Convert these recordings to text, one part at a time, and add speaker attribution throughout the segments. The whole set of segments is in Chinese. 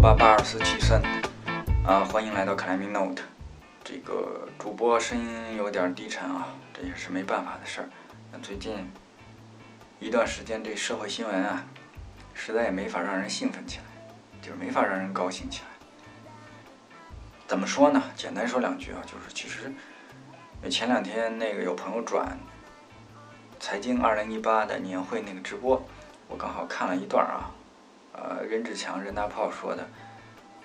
Speaker 1: 八八二四七三，啊，欢迎来到 Climbing Note。这个主播声音有点低沉啊，这也是没办法的事儿。那最近一段时间，这社会新闻啊，实在也没法让人兴奋起来，就是没法让人高兴起来。怎么说呢？简单说两句啊，就是其实前两天那个有朋友转财经二零一八的年会那个直播，我刚好看了一段啊。呃，任志强、任大炮说的，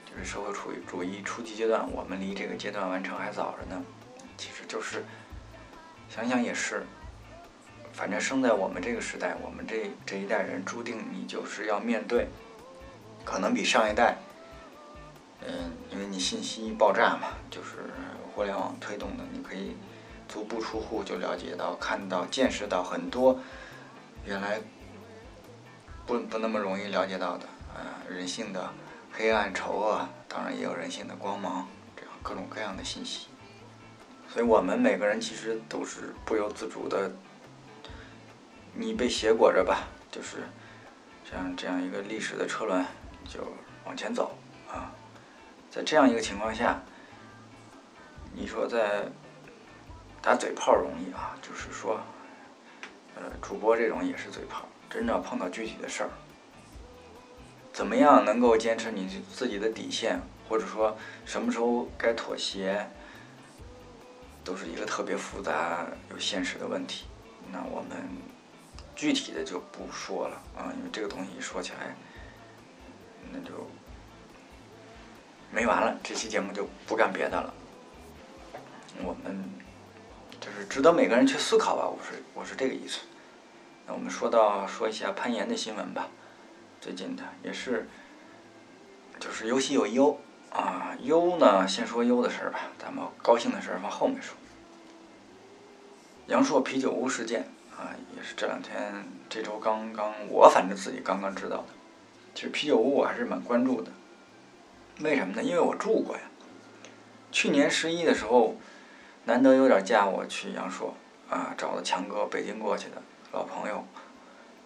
Speaker 1: 就是社会主义主义初级阶段，我们离这个阶段完成还早着呢。其实就是想想也是，反正生在我们这个时代，我们这这一代人注定你就是要面对，可能比上一代，嗯，因为你信息爆炸嘛，就是互联网推动的，你可以足不出户就了解到、看到、见识到很多原来。不不那么容易了解到的，呃，人性的黑暗丑恶，当然也有人性的光芒，这样各种各样的信息。所以我们每个人其实都是不由自主的，你被挟裹着吧，就是像这样一个历史的车轮就往前走啊。在这样一个情况下，你说在打嘴炮容易啊，就是说，呃，主播这种也是嘴炮。真正碰到具体的事儿，怎么样能够坚持你自己的底线，或者说什么时候该妥协，都是一个特别复杂又现实的问题。那我们具体的就不说了啊，因为这个东西说起来，那就没完了。这期节目就不干别的了。我们就是值得每个人去思考吧。我是我是这个意思。那我们说到说一下攀岩的新闻吧，最近的也是，就是有喜有忧啊。忧呢，先说忧的事儿吧，咱们高兴的事儿放后面说。阳朔啤酒屋事件啊，也是这两天这周刚刚，我反正自己刚刚知道的。其实啤酒屋我还是蛮关注的，为什么呢？因为我住过呀。去年十一的时候，难得有点假，我去阳朔啊，找了强哥，北京过去的。老朋友，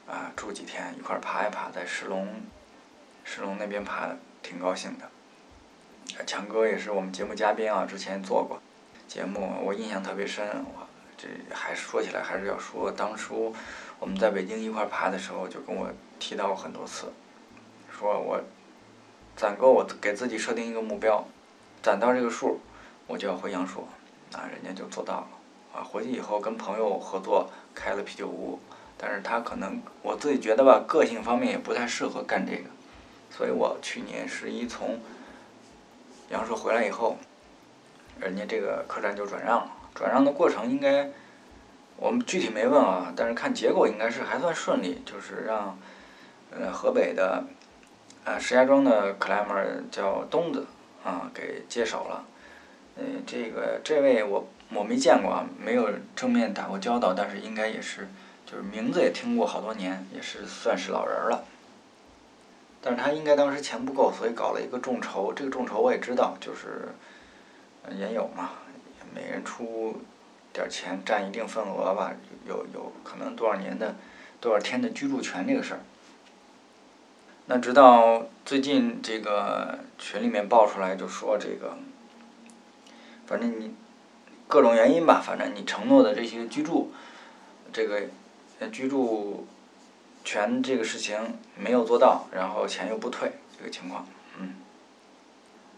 Speaker 1: 啊，住几天一块儿爬一爬，在石龙，石龙那边爬，挺高兴的。强哥也是我们节目嘉宾啊，之前做过节目，我印象特别深。我这还是说起来还是要说，当初我们在北京一块儿爬的时候，就跟我提到过很多次，说我攒够我给自己设定一个目标，攒到这个数，我就要回阳朔，啊，人家就做到了。啊，回去以后跟朋友合作开了啤酒屋，但是他可能我自己觉得吧，个性方面也不太适合干这个，所以我去年十一从阳朔回来以后，人家这个客栈就转让了。转让的过程应该我们具体没问啊，但是看结果应该是还算顺利，就是让呃河北的啊石家庄的 climber 叫东子啊给接手了。嗯，这个这位我。我没见过啊，没有正面打过交道，但是应该也是，就是名字也听过好多年，也是算是老人了。但是他应该当时钱不够，所以搞了一个众筹。这个众筹我也知道，就是也有嘛，每人出点钱，占一定份额吧，有有可能多少年的多少天的居住权这个事儿。那直到最近这个群里面爆出来，就说这个，反正你。各种原因吧，反正你承诺的这些居住，这个居住权这个事情没有做到，然后钱又不退，这个情况，嗯，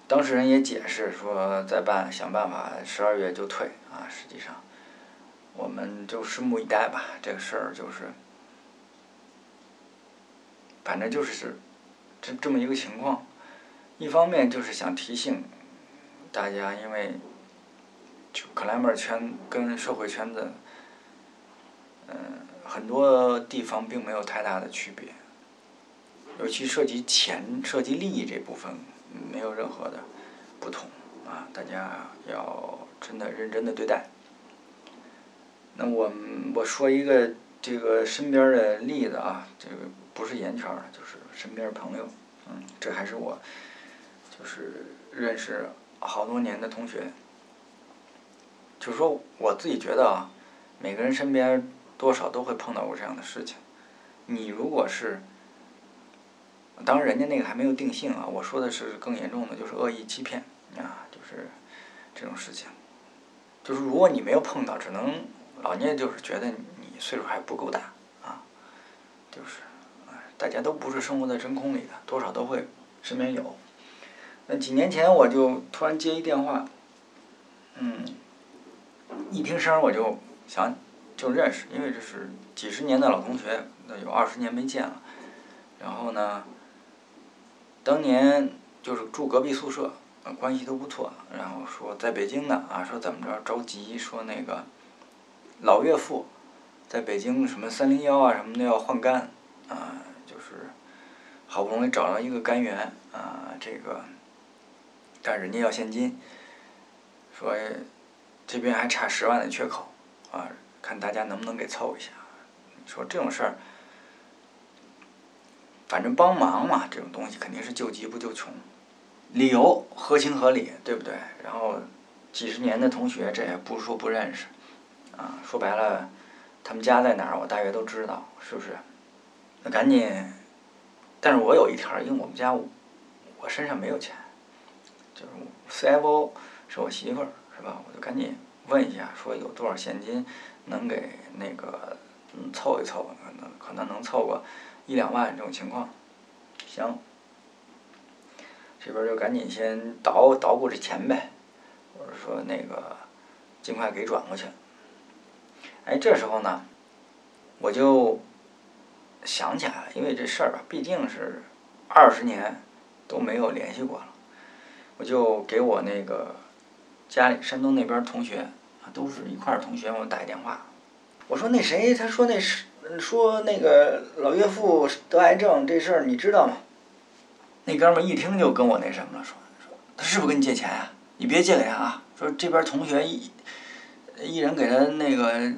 Speaker 1: 当事人也解释说再办想办法，十二月就退啊。实际上，我们就拭目以待吧。这个事儿就是，反正就是这这么一个情况。一方面就是想提醒大家，因为。就克莱门圈跟社会圈子，嗯，很多地方并没有太大的区别，尤其涉及钱、涉及利益这部分，没有任何的不同啊！大家要真的认真的对待。那我我说一个这个身边的例子啊，这个不是圆圈的，就是身边朋友，嗯，这还是我就是认识好多年的同学。就是说，我自己觉得啊，每个人身边多少都会碰到过这样的事情。你如果是，当然人家那个还没有定性啊，我说的是更严重的，就是恶意欺骗啊，就是这种事情。就是如果你没有碰到，只能老聂就是觉得你岁数还不够大啊，就是，大家都不是生活在真空里的，多少都会身边有。那几年前我就突然接一电话，嗯，一听声儿我就想就认识，因为这是几十年的老同学，那有二十年没见了。然后呢，当年就是住隔壁宿舍。关系都不错，然后说在北京呢，啊，说怎么着着急，说那个老岳父在北京什么三零幺啊什么的要换肝，啊，就是好不容易找到一个肝源，啊，这个，但人家要现金，说这边还差十万的缺口，啊，看大家能不能给凑一下，说这种事儿，反正帮忙嘛，这种东西肯定是救急不救穷。理由合情合理，对不对？然后几十年的同学，这也不是说不认识，啊，说白了，他们家在哪儿，我大约都知道，是不是？那赶紧，但是我有一条，因为我们家我身上没有钱，就是 CFO 是我媳妇儿，是吧？我就赶紧问一下，说有多少现金能给那个嗯凑一凑，可能可能能凑个一两万这种情况，行。这边就赶紧先捣捣鼓这钱呗，或者说那个尽快给转过去。哎，这时候呢，我就想起来了，因为这事儿吧，毕竟是二十年都没有联系过了，我就给我那个家里山东那边同学啊，都是一块儿同学，我打一电话，我说那谁，他说那是说那个老岳父得癌症这事儿，你知道吗？那哥们儿一听就跟我那什么了，说说他是不是跟你借钱呀？你别借给他啊！说这边同学一一人给他那个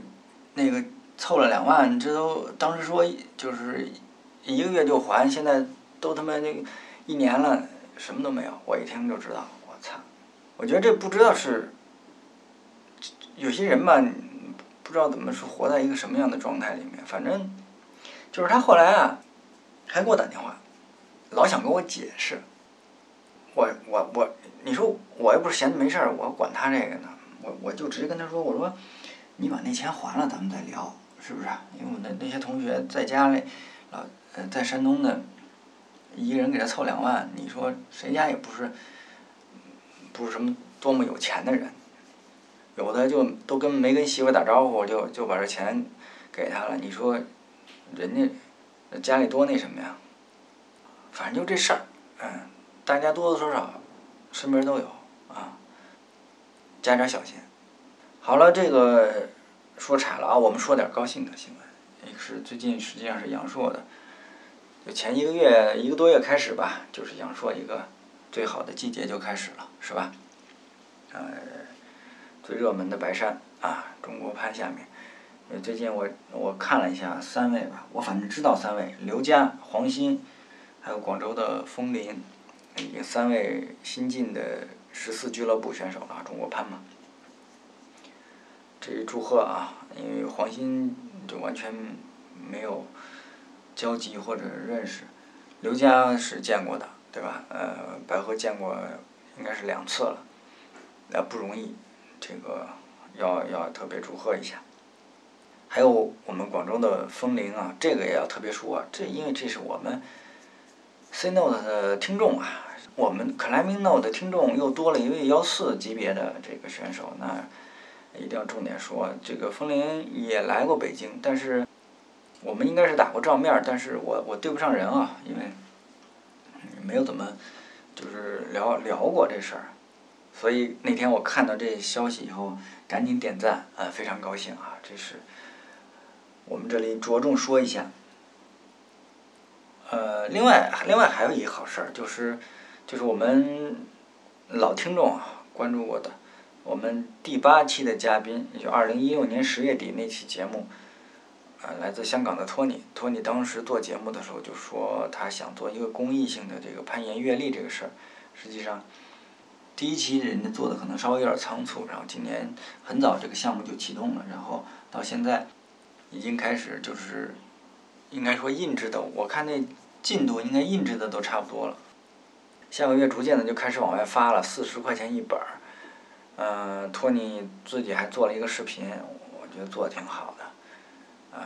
Speaker 1: 那个凑了两万，这都当时说就是一个月就还，现在都他妈那一年了，什么都没有。我一听就知道，我！觉得这不知道是有些人吧，不知道怎么是活在一个什么样的状态里面。反正就是他后来啊，还给我打电话。老想跟我解释，我我我，你说我又不是闲的没事儿，我管他这个呢，我我就直接跟他说，我说，你把那钱还了，咱们再聊，是不是？因为我那那些同学在家里，老呃在山东的，一个人给他凑两万，你说谁家也不是，不是什么多么有钱的人，有的就都跟没跟媳妇打招呼就就把这钱给他了，你说，人家家里多那什么呀？反正就这事儿，嗯，大家多多少少身边都有啊，加点小心。好了，这个说岔了啊，我们说点高兴的新闻。一个是最近实际上是阳朔的，就前一个月一个多月开始吧，就是阳朔一个最好的季节就开始了，是吧？呃，最热门的白山啊，中国攀下面，最近我我看了一下三位吧，我反正知道三位，刘佳、黄鑫。还有广州的枫林，已经三位新晋的十四俱乐部选手了，中国攀嘛。这一祝贺啊！因为黄鑫就完全没有交集或者认识，刘佳是见过的，对吧？呃，白河见过，应该是两次了，那不容易，这个要要特别祝贺一下。还有我们广州的风铃啊，这个也要特别说，这因为这是我们。C Note 的听众啊，我们 Climbing Note 的听众又多了一位幺四级别的这个选手，那一定要重点说，这个风铃也来过北京，但是我们应该是打过照面，但是我我对不上人啊，因为没有怎么就是聊聊过这事儿，所以那天我看到这消息以后，赶紧点赞啊，非常高兴啊，这是我们这里着重说一下。呃，另外，另外还有一个好事儿，就是，就是我们老听众啊关注过的，我们第八期的嘉宾，也就二零一六年十月底那期节目，啊，来自香港的托尼，托尼当时做节目的时候就说他想做一个公益性的这个攀岩阅历这个事儿，实际上，第一期人家做的可能稍微有点仓促，然后今年很早这个项目就启动了，然后到现在已经开始就是。应该说印制的，我看那进度应该印制的都差不多了，下个月逐渐的就开始往外发了，四十块钱一本儿。嗯，托尼自己还做了一个视频，我觉得做的挺好的，呃，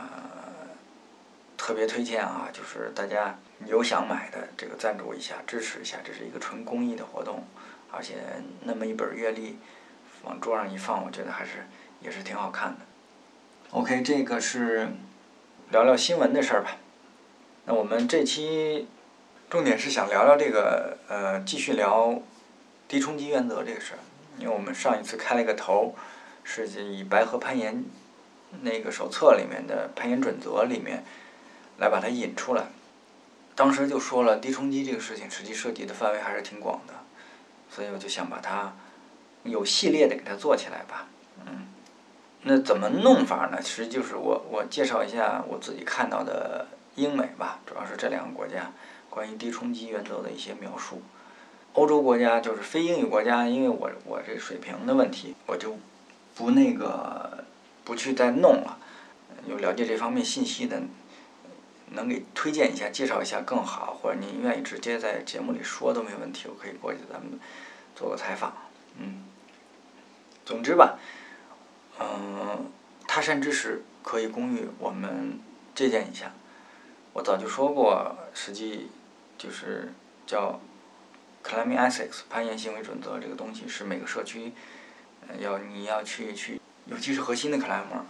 Speaker 1: 特别推荐啊，就是大家有想买的这个赞助一下，支持一下，这是一个纯公益的活动，而且那么一本月历往桌上一放，我觉得还是也是挺好看的。OK，这个是聊聊新闻的事儿吧。那我们这期重点是想聊聊这个呃，继续聊低冲击原则这个事儿。因为我们上一次开了一个头，是以白河攀岩那个手册里面的攀岩准则里面来把它引出来。当时就说了低冲击这个事情，实际涉及的范围还是挺广的，所以我就想把它有系列的给它做起来吧。嗯，那怎么弄法呢？其实就是我我介绍一下我自己看到的英美吧，主要是这两个国家关于低冲击原则的一些描述。欧洲国家就是非英语国家，因为我我这水平的问题，我就不那个不去再弄了。有了解这方面信息的，能给推荐一下、介绍一下更好，或者您愿意直接在节目里说都没问题，我可以过去咱们做个采访。嗯，总之吧，嗯，他山之石可以攻玉，我们借鉴一下。我早就说过，实际就是叫。Climbing Ethics 攀岩行为准则这个东西是每个社区，要你要去去，尤其是核心的 climber，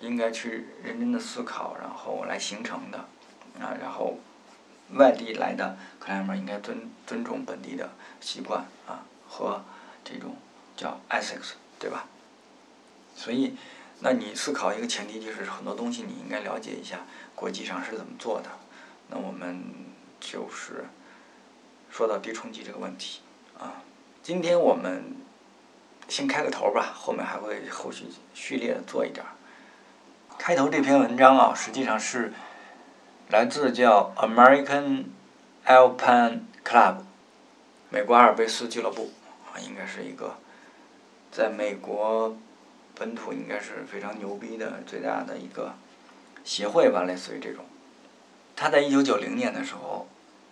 Speaker 1: 应该去认真的思考，然后来形成的，啊，然后外地来的 climber 应该尊尊重本地的习惯啊和这种叫 ethics，对吧？所以，那你思考一个前提就是很多东西你应该了解一下国际上是怎么做的，那我们就是。说到低冲击这个问题，啊，今天我们先开个头吧，后面还会后续序列做一点。开头这篇文章啊，实际上是来自叫 American Alpine Club，美国阿尔卑斯俱乐部啊，应该是一个在美国本土应该是非常牛逼的最大的一个协会吧，类似于这种。他在一九九零年的时候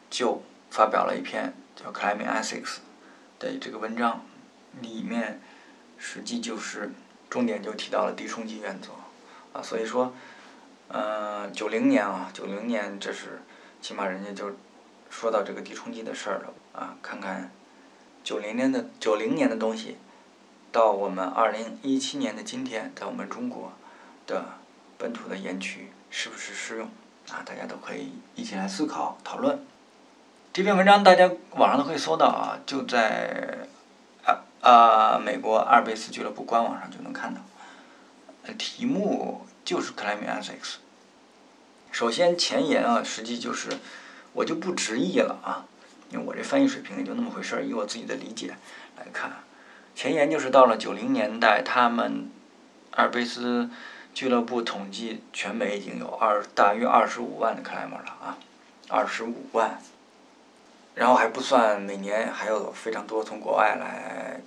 Speaker 1: 就。发表了一篇叫《Climbing Ethics》的这个文章，里面实际就是重点就提到了低冲击原则啊，所以说，呃，九零年啊，九零年这是起码人家就说到这个低冲击的事儿了啊，看看九零年的九零年的东西，到我们二零一七年的今天，在我们中国的本土的岩区是不是适用啊？大家都可以一起来思考讨论。这篇文章大家网上都可以搜到啊，就在啊美国阿尔卑斯俱乐部官网上就能看到。题目就是 Climbing Ethics。首先前言啊，实际就是我就不直译了啊，因为我这翻译水平也就那么回事儿，以我自己的理解来看，前言就是到了九零年代，他们阿尔卑斯俱乐部统计全美已经有二大约二十五万的 Climber 了啊，二十五万。然后还不算每年还有非常多从国外来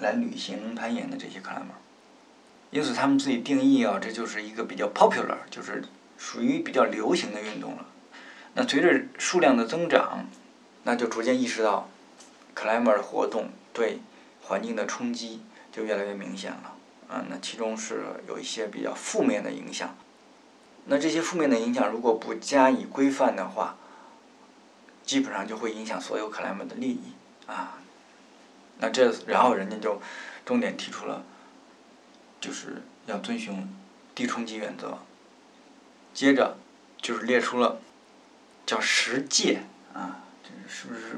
Speaker 1: 来旅行攀岩的这些 climber，因此他们自己定义啊，这就是一个比较 popular，就是属于比较流行的运动了。那随着数量的增长，那就逐渐意识到，climber 的活动对环境的冲击就越来越明显了。啊，那其中是有一些比较负面的影响。那这些负面的影响如果不加以规范的话，基本上就会影响所有克莱姆的利益啊，那这然后人家就重点提出了，就是要遵循低冲击原则，接着就是列出了叫十戒啊，这是不是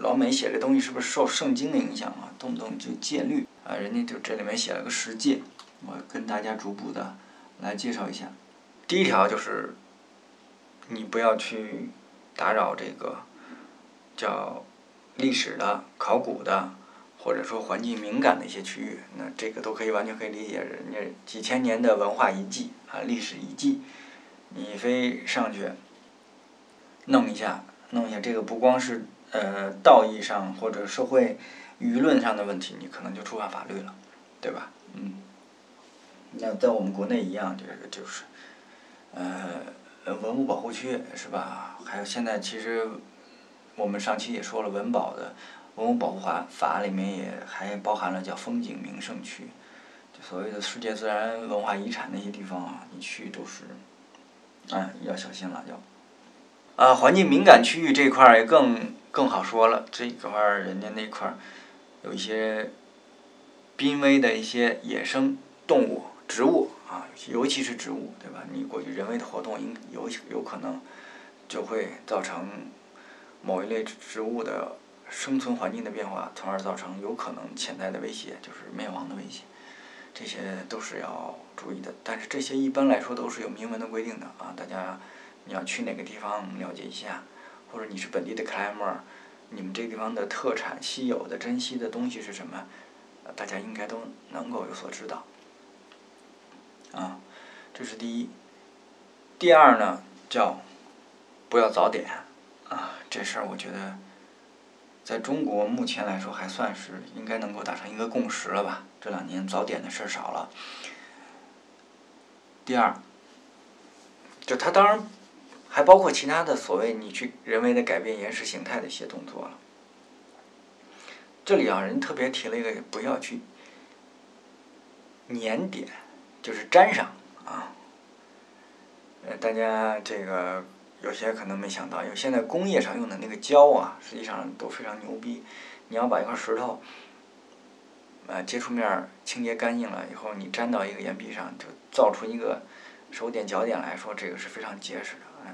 Speaker 1: 老美写这东西是不是受圣经的影响啊？动不动就戒律啊，人家就这里面写了个十戒，我跟大家逐步的来介绍一下。第一条就是你不要去。打扰这个叫历史的、考古的，或者说环境敏感的一些区域，那这个都可以完全可以理解，人家几千年的文化遗迹啊、历史遗迹，你非上去弄一下，弄一下这个不光是呃道义上或者社会舆论上的问题，你可能就触犯法律了，对吧？嗯。那在我们国内一样，就是就是呃呃文物保护区是吧？还有现在其实我们上期也说了，文保的文物保护法法里面也还包含了叫风景名胜区，就所谓的世界自然文化遗产那些地方啊，你去都是，哎要小心了要。啊，环境敏感区域这块儿也更更好说了，这块儿人家那块儿有一些濒危的一些野生动物、植物啊，尤其是植物，对吧？你过去人为的活动，应有有可能就会造成某一类植物的生存环境的变化，从而造成有可能潜在的威胁，就是灭亡的威胁。这些都是要注意的，但是这些一般来说都是有明文的规定的啊，大家。你要去哪个地方了解一下，或者你是本地的 climber，你们这个地方的特产、稀有的、珍稀的东西是什么？大家应该都能够有所知道。这是第一。第二呢，叫不要早点啊，这事儿我觉得在中国目前来说还算是应该能够达成一个共识了吧？这两年早点的事儿少了。第二，就他当然。还包括其他的所谓你去人为的改变岩石形态的一些动作了。这里啊，人特别提了一个，不要去粘点，就是粘上啊。呃，大家这个有些可能没想到，有现在工业上用的那个胶啊，实际上都非常牛逼。你要把一块石头，呃，接触面清洁干净了以后，你粘到一个岩壁上，就造出一个手点脚点来说，这个是非常结实的。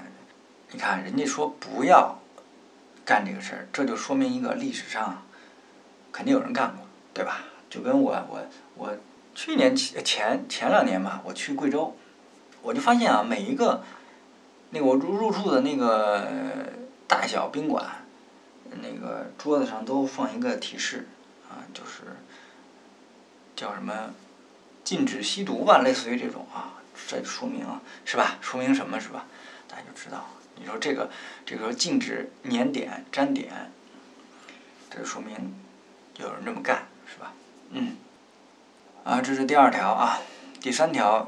Speaker 1: 你看，人家说不要干这个事儿，这就说明一个历史上肯定有人干过，对吧？就跟我我我去年前前前两年吧，我去贵州，我就发现啊，每一个那个我入入住的那个大小宾馆，那个桌子上都放一个提示啊，就是叫什么禁止吸毒吧，类似于这种啊，这说明是吧？说明什么是吧？大家就知道。你说这个，这个禁止粘点、粘点，这说明有人这么干，是吧？嗯。啊，这是第二条啊。第三条，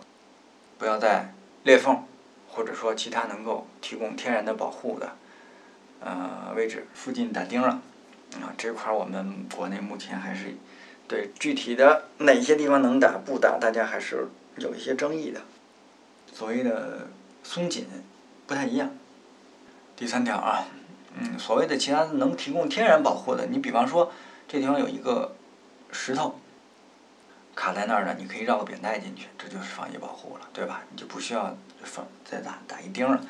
Speaker 1: 不要在裂缝或者说其他能够提供天然的保护的呃位置附近打钉了。啊，这块儿我们国内目前还是对具体的哪些地方能打不打，大家还是有一些争议的。所谓的松紧不太一样。第三条啊，嗯，所谓的其他能提供天然保护的，你比方说这地方有一个石头卡在那儿的，你可以绕个扁带进去，这就是防疫保护了，对吧？你就不需要放再打打一钉了，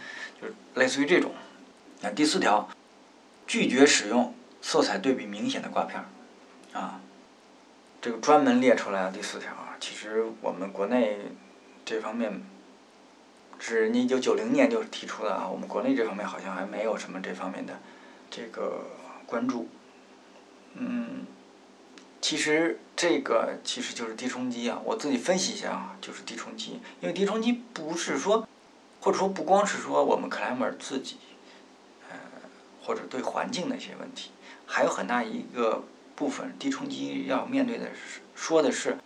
Speaker 1: 就是类似于这种。那第四条，拒绝使用色彩对比明显的挂片儿，啊，这个专门列出来了第四条啊。其实我们国内这方面。是人家一九九零年就提出的啊，我们国内这方面好像还没有什么这方面的这个关注。嗯，其实这个其实就是低冲击啊，我自己分析一下啊，就是低冲击。因为低冲击不是说，或者说不光是说我们克莱姆尔自己，呃，或者对环境的一些问题，还有很大一个部分低冲击要面对的是说的是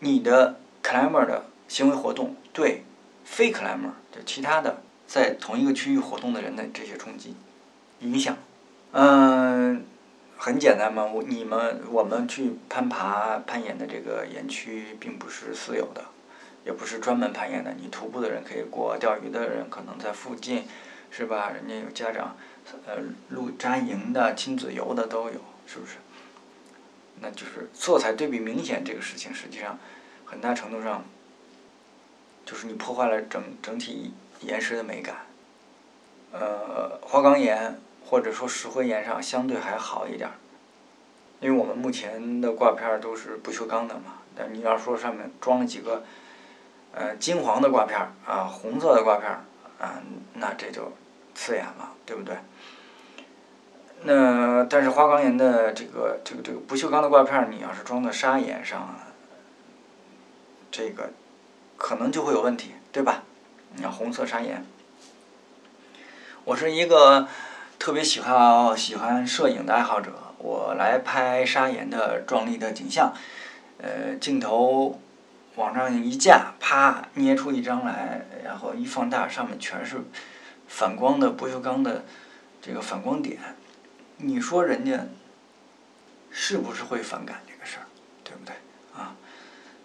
Speaker 1: 你的克莱姆尔的行为活动对。非 climber 就其他的在同一个区域活动的人的这些冲击影响，嗯，很简单嘛，我你们我们去攀爬攀岩的这个岩区并不是私有的，也不是专门攀岩的，你徒步的人可以过，钓鱼的人可能在附近，是吧？人家有家长，呃，露扎营的、亲子游的都有，是不是？那就是色彩对比明显这个事情，实际上很大程度上。就是你破坏了整整体岩石的美感。呃，花岗岩或者说石灰岩上相对还好一点儿，因为我们目前的挂片都是不锈钢的嘛。但你要说上面装了几个，呃，金黄的挂片儿啊，红色的挂片儿啊，那这就刺眼了，对不对？那但是花岗岩的这个这个这个不锈钢的挂片儿，你要是装在砂岩上，这个。可能就会有问题，对吧？你看红色砂岩，我是一个特别喜欢喜欢摄影的爱好者，我来拍砂岩的壮丽的景象，呃，镜头往上一架，啪捏出一张来，然后一放大，上面全是反光的不锈钢的这个反光点，你说人家是不是会反感这个事儿，对不对啊？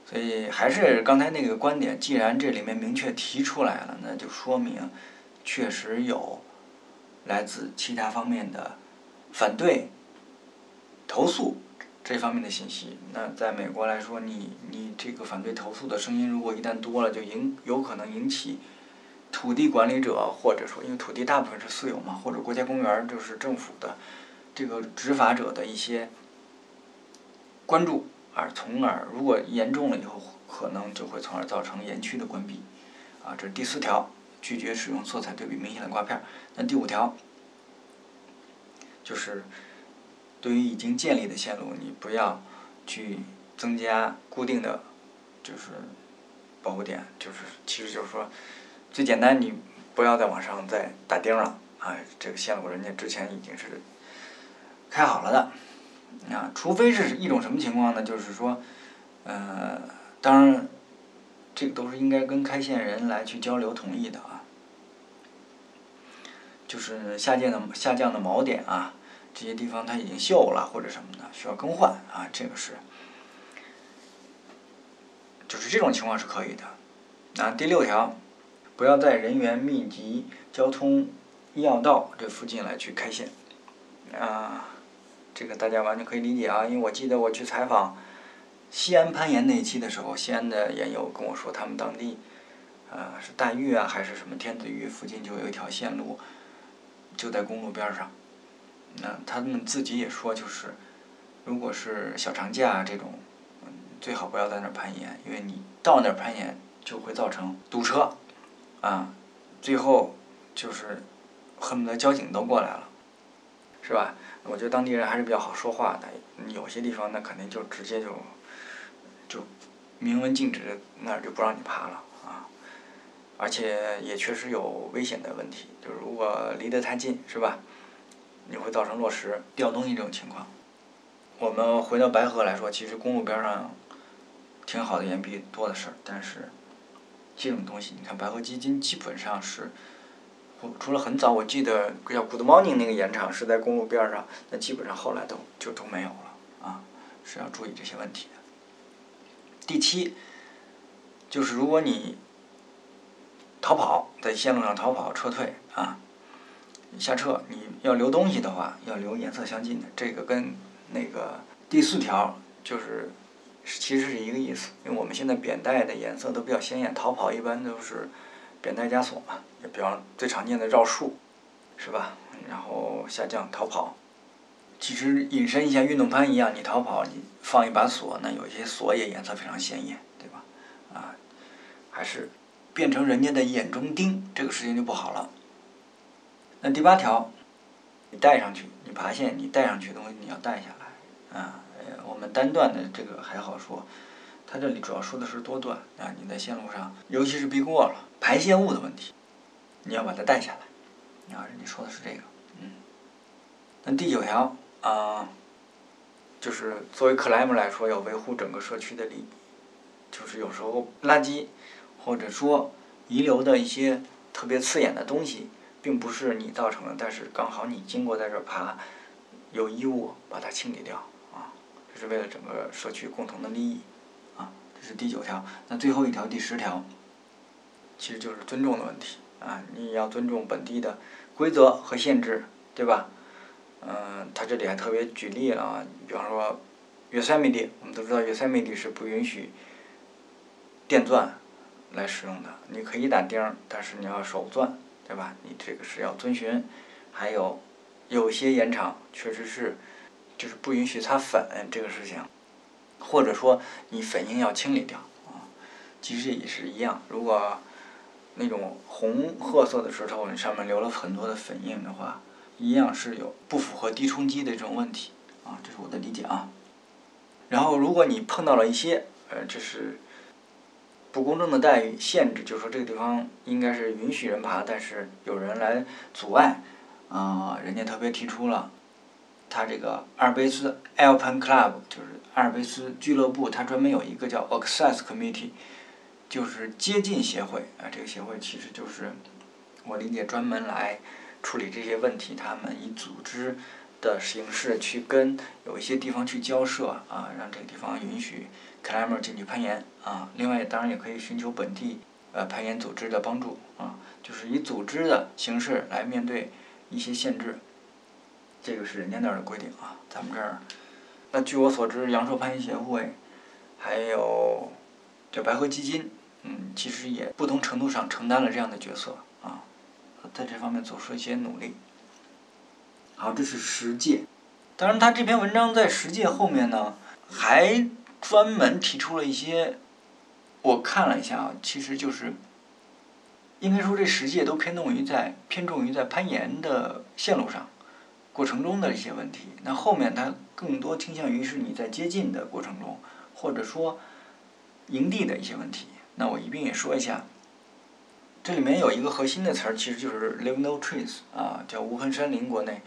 Speaker 1: 所以还是刚才那个观点，既然这里面明确提出来了，那就说明确实有来自其他方面的反对、投诉这方面的信息。那在美国来说，你你这个反对投诉的声音，如果一旦多了，就引有可能引起土地管理者或者说因为土地大部分是私有嘛，或者国家公园就是政府的这个执法者的一些关注。而从而，如果严重了以后，可能就会从而造成园区的关闭，啊，这是第四条，拒绝使用色彩对比明显的挂片。那第五条，就是对于已经建立的线路，你不要去增加固定的，就是保护点，就是其实就是说，最简单，你不要再往上再打钉了，啊，这个线路人家之前已经是开好了的。啊，除非是一种什么情况呢？就是说，呃，当然，这个都是应该跟开线人来去交流同意的啊。就是下降的下降的锚点啊，这些地方它已经锈了或者什么的，需要更换啊，这个是，就是这种情况是可以的。那第六条，不要在人员密集、交通要道这附近来去开线，啊。这个大家完全可以理解啊，因为我记得我去采访西安攀岩那一期的时候，西安的岩友跟我说，他们当地，呃，是大峪啊还是什么天子峪附近就有一条线路，就在公路边上。那他们自己也说，就是如果是小长假这种，最好不要在那儿攀岩，因为你到那儿攀岩就会造成堵车，啊，最后就是恨不得交警都过来了，是吧？我觉得当地人还是比较好说话的，有些地方那肯定就直接就明文禁止，那儿就不让你爬了啊！而且也确实有危险的问题，就是如果离得太近，是吧？你会造成落石、掉东西这种情况。我们回到白河来说，其实公路边上挺好的岩壁多的是，但是这种东西，你看白河基金基本上是。除了很早，我记得叫 Good Morning 那个盐场是在公路边上，那基本上后来都就都没有了啊，是要注意这些问题的。第七，就是如果你逃跑在线路上逃跑撤退啊，下撤你要留东西的话，要留颜色相近的，这个跟那个第四条就是其实是一个意思，因为我们现在扁带的颜色都比较鲜艳，逃跑一般都是。扁带枷锁嘛，比方最常见的绕树，是吧？然后下降逃跑，其实引申一下运动攀一样，你逃跑你放一把锁，那有些锁也颜色非常鲜艳，对吧？啊，还是变成人家的眼中钉，这个事情就不好了。那第八条，你带上去，你爬线你带上去的东西你要带下来，啊，我们单段的这个还好说。它这里主要说的是多段啊，你在线路上，尤其是避过了排泄物的问题，你要把它带下来。啊，人家说的是这个，嗯。那第九条啊，就是作为克莱姆来说，要维护整个社区的利益，就是有时候垃圾或者说遗留的一些特别刺眼的东西，并不是你造成的，但是刚好你经过在这儿爬，有义务把它清理掉啊，这是为了整个社区共同的利益。啊这是第九条，那最后一条第十条，其实就是尊重的问题啊！你要尊重本地的规则和限制，对吧？嗯，他这里还特别举例了啊，比方说，约塞米地，我们都知道约塞米地是不允许电钻来使用的，你可以打钉，但是你要手钻，对吧？你这个是要遵循。还有有些盐场确实是，就是不允许擦粉这个事情。或者说你粉印要清理掉啊，其实也是一样。如果那种红褐色的石头，你上面留了很多的粉印的话，一样是有不符合低冲击的这种问题啊，这是我的理解啊。然后如果你碰到了一些呃，这是不公正的待遇、限制，就是说这个地方应该是允许人爬，但是有人来阻碍啊，人家特别提出了他这个阿尔卑斯 Alpen Club 就是阿尔卑斯俱乐部，它专门有一个叫 Access Committee，就是接近协会啊。这个协会其实就是我理解专门来处理这些问题，他们以组织的形式去跟有一些地方去交涉啊，让这个地方允许 climber 进去攀岩啊。另外，当然也可以寻求本地呃攀岩组织的帮助啊，就是以组织的形式来面对一些限制。这个是人家那儿的规定啊，咱们这儿，那据我所知，阳朔攀岩协会，还有这白鹤基金，嗯，其实也不同程度上承担了这样的角色，在这方面做出一些努力。好，这是十届，当然他这篇文章在十届后面呢，还专门提出了一些，我看了一下啊，其实就是，应该说这十戒都偏重于在偏重于在攀岩的线路上。过程中的一些问题，那后面它更多倾向于是你在接近的过程中，或者说营地的一些问题。那我一并也说一下。这里面有一个核心的词儿，其实就是 “leave no trace” 啊，叫无痕山林。国内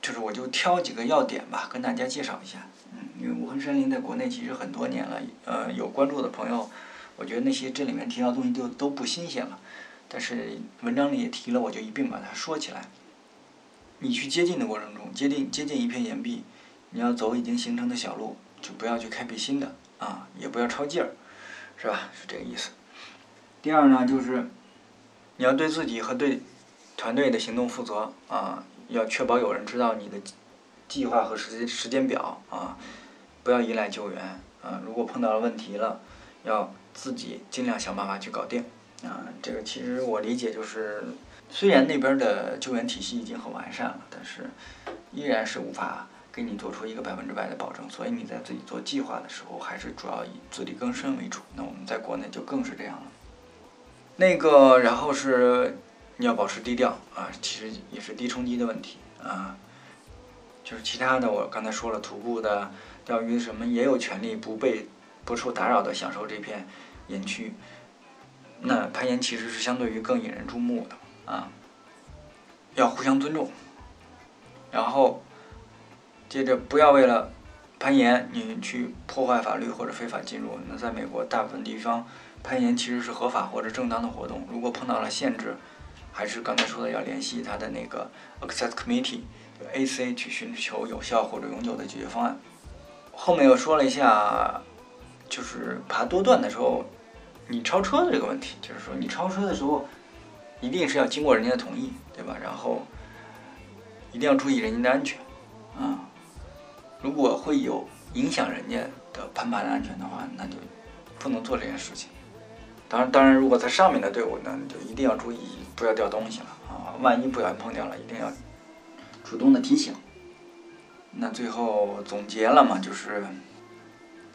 Speaker 1: 就是我就挑几个要点吧，跟大家介绍一下。嗯，因为无痕山林在国内其实很多年了，呃，有关注的朋友，我觉得那些这里面提到的东西就都不新鲜了。但是文章里也提了，我就一并把它说起来。你去接近的过程中，接近接近一片岩壁，你要走已经形成的小路，就不要去开辟新的啊，也不要超劲儿，是吧？是这个意思。第二呢，就是你要对自己和对团队的行动负责啊，要确保有人知道你的计划和时间时间表啊，不要依赖救援啊。如果碰到了问题了，要自己尽量想办法去搞定啊。这个其实我理解就是。虽然那边的救援体系已经很完善了，但是依然是无法给你做出一个百分之百的保证。所以你在自己做计划的时候，还是主要以自力更生为主。那我们在国内就更是这样了。那个，然后是你要保持低调啊，其实也是低冲击的问题啊。就是其他的，我刚才说了，徒步的、钓鱼什么，也有权利不被不受打扰的享受这片岩区。那攀岩其实是相对于更引人注目的。啊，要互相尊重，然后接着不要为了攀岩你去破坏法律或者非法进入。那在美国大部分地方，攀岩其实是合法或者正当的活动。如果碰到了限制，还是刚才说的要联系他的那个 Access Committee（AC） 去寻求有效或者永久的解决方案。后面又说了一下，就是爬多段的时候，你超车的这个问题，就是说你超车的时候。一定是要经过人家的同意，对吧？然后一定要注意人家的安全，啊，如果会有影响人家的攀爬的安全的话，那就不能做这件事情。当然，当然，如果在上面的队伍呢，就一定要注意不要掉东西了啊！万一不小心碰掉了，一定要主动的提醒。那最后总结了嘛，就是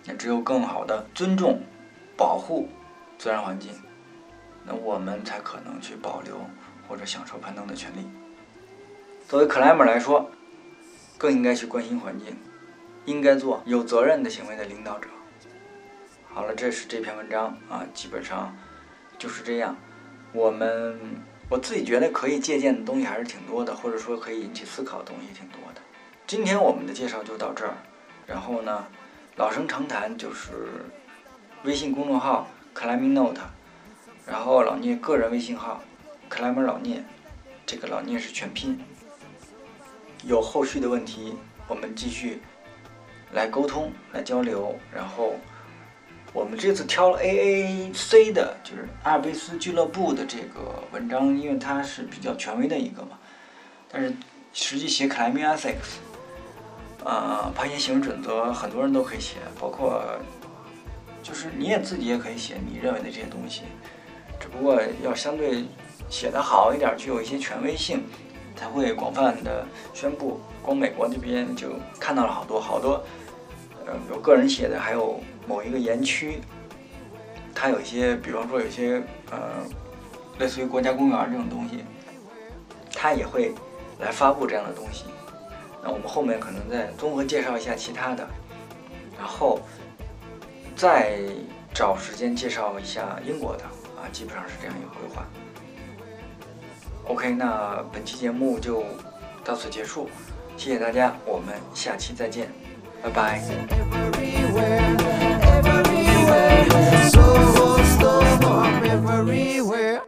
Speaker 1: 也只有更好的尊重、保护自然环境。那我们才可能去保留或者享受攀登的权利。作为 climber 来说，更应该去关心环境，应该做有责任的行为的领导者。好了，这是这篇文章啊，基本上就是这样。我们我自己觉得可以借鉴的东西还是挺多的，或者说可以引起思考的东西挺多的。今天我们的介绍就到这儿，然后呢，老生常谈就是微信公众号 climbing note。然后老聂个人微信号，climber 老聂，这个老聂是全拼。有后续的问题，我们继续来沟通、来交流。然后我们这次挑了 AAC 的，就是阿尔卑斯俱乐部的这个文章，因为它是比较权威的一个嘛。但是实际写 climbing ethics，呃，攀岩行为准则，很多人都可以写，包括就是你也自己也可以写你认为的这些东西。只不过要相对写得好一点，具有一些权威性，才会广泛的宣布。光美国那边就看到了好多好多，呃，有个人写的，还有某一个园区，它有一些，比方说有些呃，类似于国家公园这种东西，它也会来发布这样的东西。那我们后面可能再综合介绍一下其他的，然后再找时间介绍一下英国的。啊，基本上是这样一个规划。OK，那本期节目就到此结束。谢谢大家，我们下期再见，拜拜。
Speaker 2: So, so I'm everywhere.